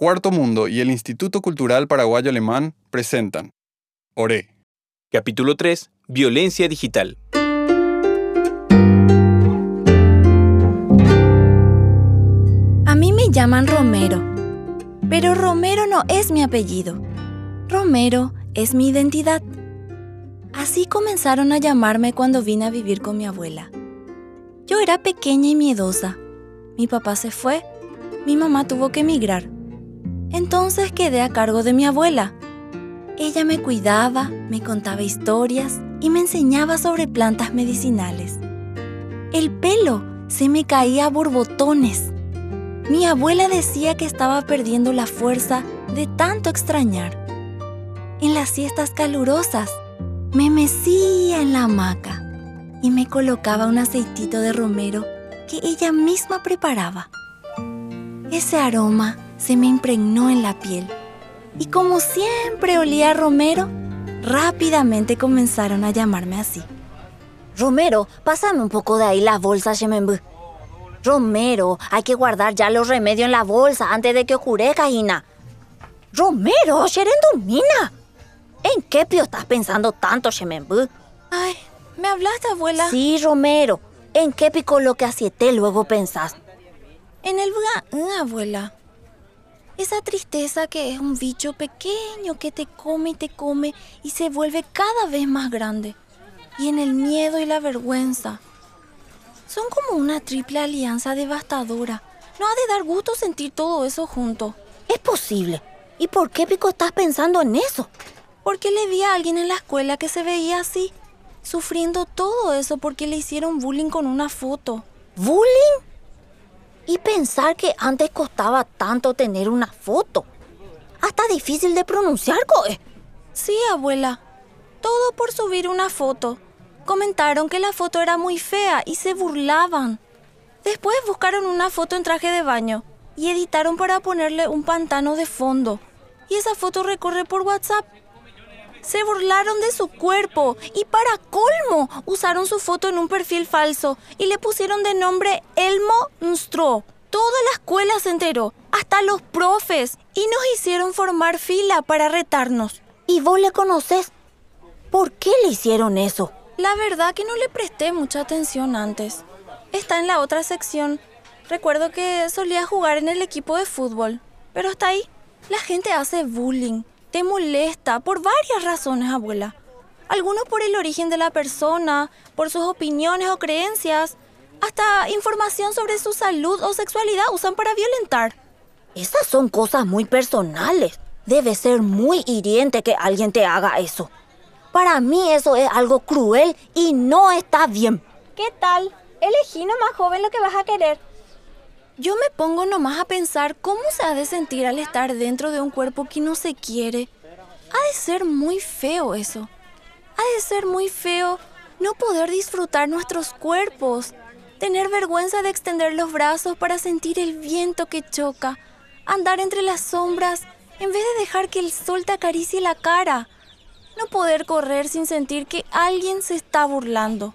Cuarto Mundo y el Instituto Cultural Paraguayo Alemán presentan Oré. Capítulo 3. Violencia digital. A mí me llaman Romero, pero Romero no es mi apellido. Romero es mi identidad. Así comenzaron a llamarme cuando vine a vivir con mi abuela. Yo era pequeña y miedosa. Mi papá se fue, mi mamá tuvo que emigrar. Entonces quedé a cargo de mi abuela. Ella me cuidaba, me contaba historias y me enseñaba sobre plantas medicinales. El pelo se me caía a borbotones. Mi abuela decía que estaba perdiendo la fuerza de tanto extrañar. En las siestas calurosas, me mecía en la hamaca y me colocaba un aceitito de romero que ella misma preparaba. Ese aroma se me impregnó en la piel y como siempre olía a romero, rápidamente comenzaron a llamarme así. Romero, pásame un poco de ahí la bolsa, Shemembu. Romero, hay que guardar ya los remedios en la bolsa antes de que oscurezca, Ina. Romero, Sherendumina. ¿En qué pio estás pensando tanto, Shemembu? Ay, ¿me hablaste, abuela? Sí, Romero. ¿En qué pico lo que acieté luego pensás? En el buga, abuela. Esa tristeza que es un bicho pequeño que te come y te come y se vuelve cada vez más grande. Y en el miedo y la vergüenza. Son como una triple alianza devastadora. No ha de dar gusto sentir todo eso junto. Es posible. ¿Y por qué pico estás pensando en eso? Porque le vi a alguien en la escuela que se veía así, sufriendo todo eso porque le hicieron bullying con una foto. ¿Bullying? Y pensar que antes costaba tanto tener una foto. Hasta difícil de pronunciar, Coe. Sí, abuela. Todo por subir una foto. Comentaron que la foto era muy fea y se burlaban. Después buscaron una foto en traje de baño y editaron para ponerle un pantano de fondo. Y esa foto recorre por WhatsApp. Se burlaron de su cuerpo y para colmo usaron su foto en un perfil falso y le pusieron de nombre Elmo Nstro. Toda la escuela se enteró, hasta los profes, y nos hicieron formar fila para retarnos. ¿Y vos le conoces? ¿Por qué le hicieron eso? La verdad que no le presté mucha atención antes. Está en la otra sección. Recuerdo que solía jugar en el equipo de fútbol, pero hasta ahí. La gente hace bullying te molesta por varias razones, abuela. Algunos por el origen de la persona, por sus opiniones o creencias, hasta información sobre su salud o sexualidad usan para violentar. Esas son cosas muy personales. Debe ser muy hiriente que alguien te haga eso. Para mí eso es algo cruel y no está bien. ¿Qué tal? Elegí más joven lo que vas a querer. Yo me pongo nomás a pensar cómo se ha de sentir al estar dentro de un cuerpo que no se quiere. Ha de ser muy feo eso. Ha de ser muy feo no poder disfrutar nuestros cuerpos, tener vergüenza de extender los brazos para sentir el viento que choca, andar entre las sombras en vez de dejar que el sol te acaricie la cara, no poder correr sin sentir que alguien se está burlando.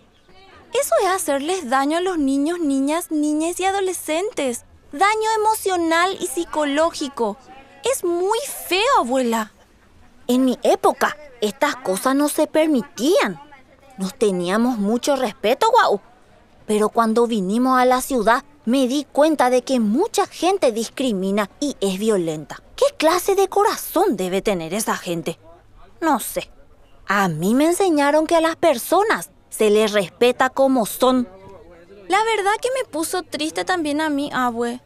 Eso es hacerles daño a los niños, niñas, niñas y adolescentes. Daño emocional y psicológico. Es muy feo, abuela. En mi época, estas cosas no se permitían. Nos teníamos mucho respeto, guau. Pero cuando vinimos a la ciudad, me di cuenta de que mucha gente discrimina y es violenta. ¿Qué clase de corazón debe tener esa gente? No sé. A mí me enseñaron que a las personas se les respeta como son. La verdad que me puso triste también a mí, abue.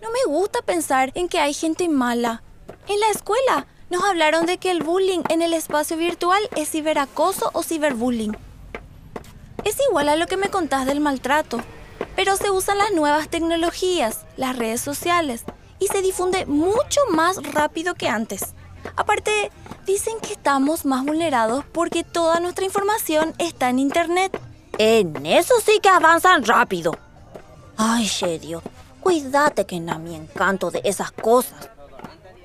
No me gusta pensar en que hay gente mala. En la escuela nos hablaron de que el bullying en el espacio virtual es ciberacoso o ciberbullying. Es igual a lo que me contás del maltrato, pero se usan las nuevas tecnologías, las redes sociales, y se difunde mucho más rápido que antes. Aparte, dicen que estamos más vulnerados porque toda nuestra información está en Internet. En eso sí que avanzan rápido. Ay, Shedio, cuídate que no me encanto de esas cosas.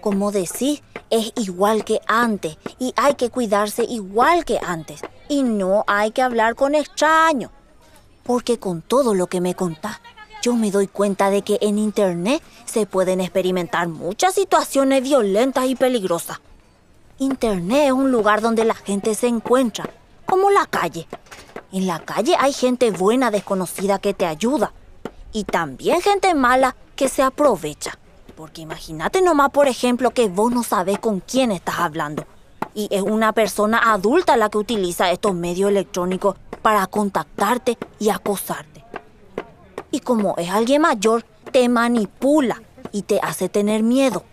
Como decís, es igual que antes y hay que cuidarse igual que antes. Y no hay que hablar con extraños. Porque con todo lo que me contás, yo me doy cuenta de que en Internet se pueden experimentar muchas situaciones violentas y peligrosas. Internet es un lugar donde la gente se encuentra, como la calle. En la calle hay gente buena desconocida que te ayuda y también gente mala que se aprovecha. Porque imagínate nomás, por ejemplo, que vos no sabes con quién estás hablando. Y es una persona adulta la que utiliza estos medios electrónicos para contactarte y acosarte. Y como es alguien mayor, te manipula y te hace tener miedo.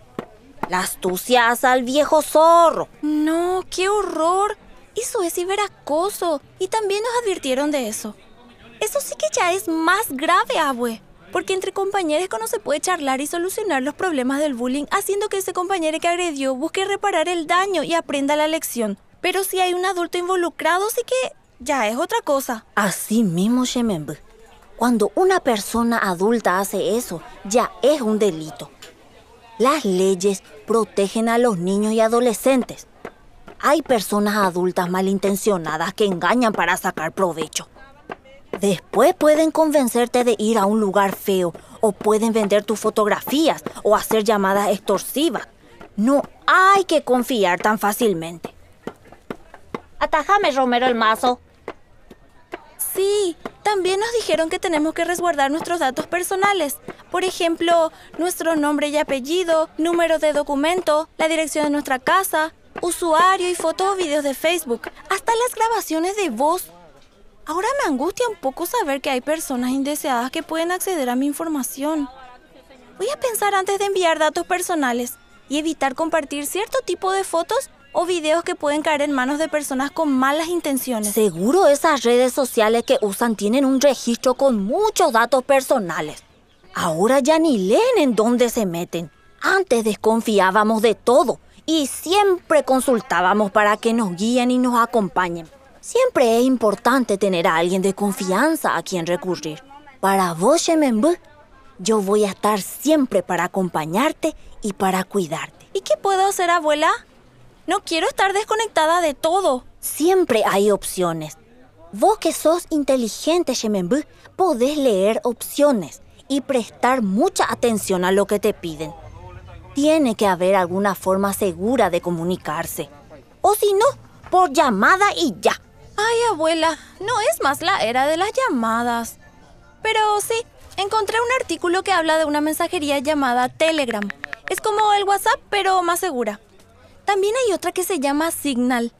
La astucia al viejo zorro. No, qué horror. Eso es ciberacoso. Y también nos advirtieron de eso. Eso sí que ya es más grave, abue. Porque entre compañeros no se puede charlar y solucionar los problemas del bullying haciendo que ese compañero que agredió busque reparar el daño y aprenda la lección. Pero si hay un adulto involucrado, sí que ya es otra cosa. Así mismo, Shemembe. Cuando una persona adulta hace eso, ya es un delito. Las leyes protegen a los niños y adolescentes. Hay personas adultas malintencionadas que engañan para sacar provecho. Después pueden convencerte de ir a un lugar feo o pueden vender tus fotografías o hacer llamadas extorsivas. No hay que confiar tan fácilmente. Atajame, Romero, el mazo. Sí, también nos dijeron que tenemos que resguardar nuestros datos personales. Por ejemplo, nuestro nombre y apellido, número de documento, la dirección de nuestra casa, usuario y fotos o videos de Facebook, hasta las grabaciones de voz. Ahora me angustia un poco saber que hay personas indeseadas que pueden acceder a mi información. Voy a pensar antes de enviar datos personales y evitar compartir cierto tipo de fotos o videos que pueden caer en manos de personas con malas intenciones. Seguro esas redes sociales que usan tienen un registro con muchos datos personales. Ahora ya ni leen en dónde se meten. Antes desconfiábamos de todo y siempre consultábamos para que nos guíen y nos acompañen. Siempre es importante tener a alguien de confianza a quien recurrir. Para vos, Shemembu, yo voy a estar siempre para acompañarte y para cuidarte. ¿Y qué puedo hacer, abuela? No quiero estar desconectada de todo. Siempre hay opciones. Vos que sos inteligente, Shemembu, podés leer opciones y prestar mucha atención a lo que te piden. Tiene que haber alguna forma segura de comunicarse. O si no, por llamada y ya. Ay, abuela, no es más la era de las llamadas. Pero sí, encontré un artículo que habla de una mensajería llamada Telegram. Es como el WhatsApp, pero más segura. También hay otra que se llama Signal.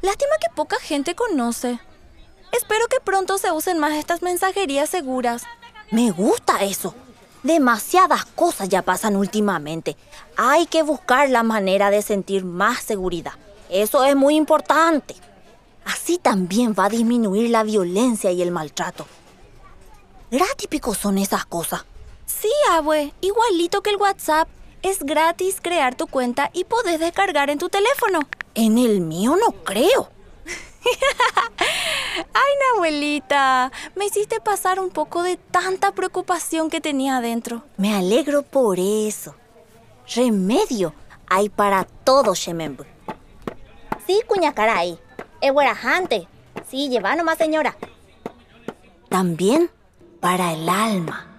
Lástima que poca gente conoce. Espero que pronto se usen más estas mensajerías seguras. Me gusta eso. Demasiadas cosas ya pasan últimamente. Hay que buscar la manera de sentir más seguridad. Eso es muy importante. Así también va a disminuir la violencia y el maltrato. Gratípicos son esas cosas. Sí, abue, igualito que el WhatsApp. Es gratis crear tu cuenta y podés descargar en tu teléfono. En el mío no creo. Ay, abuelita, me hiciste pasar un poco de tanta preocupación que tenía adentro. Me alegro por eso. Remedio hay para todo, Shemembu. Sí, cuña caray. Es buenajante. Sí, lleva nomás, señora. También para el alma.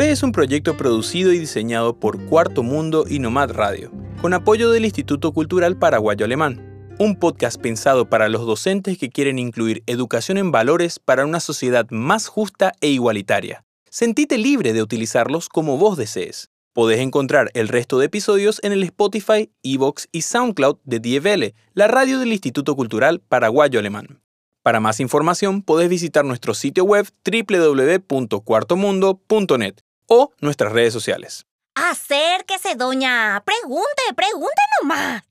Es un proyecto producido y diseñado por Cuarto Mundo y Nomad Radio, con apoyo del Instituto Cultural Paraguayo Alemán, un podcast pensado para los docentes que quieren incluir educación en valores para una sociedad más justa e igualitaria. Sentite libre de utilizarlos como vos desees. Podés encontrar el resto de episodios en el Spotify, Evox y SoundCloud de DFL, la radio del Instituto Cultural Paraguayo Alemán. Para más información podés visitar nuestro sitio web www.cuartomundo.net o nuestras redes sociales. Acérquese, doña. Pregunte, pregunte nomás.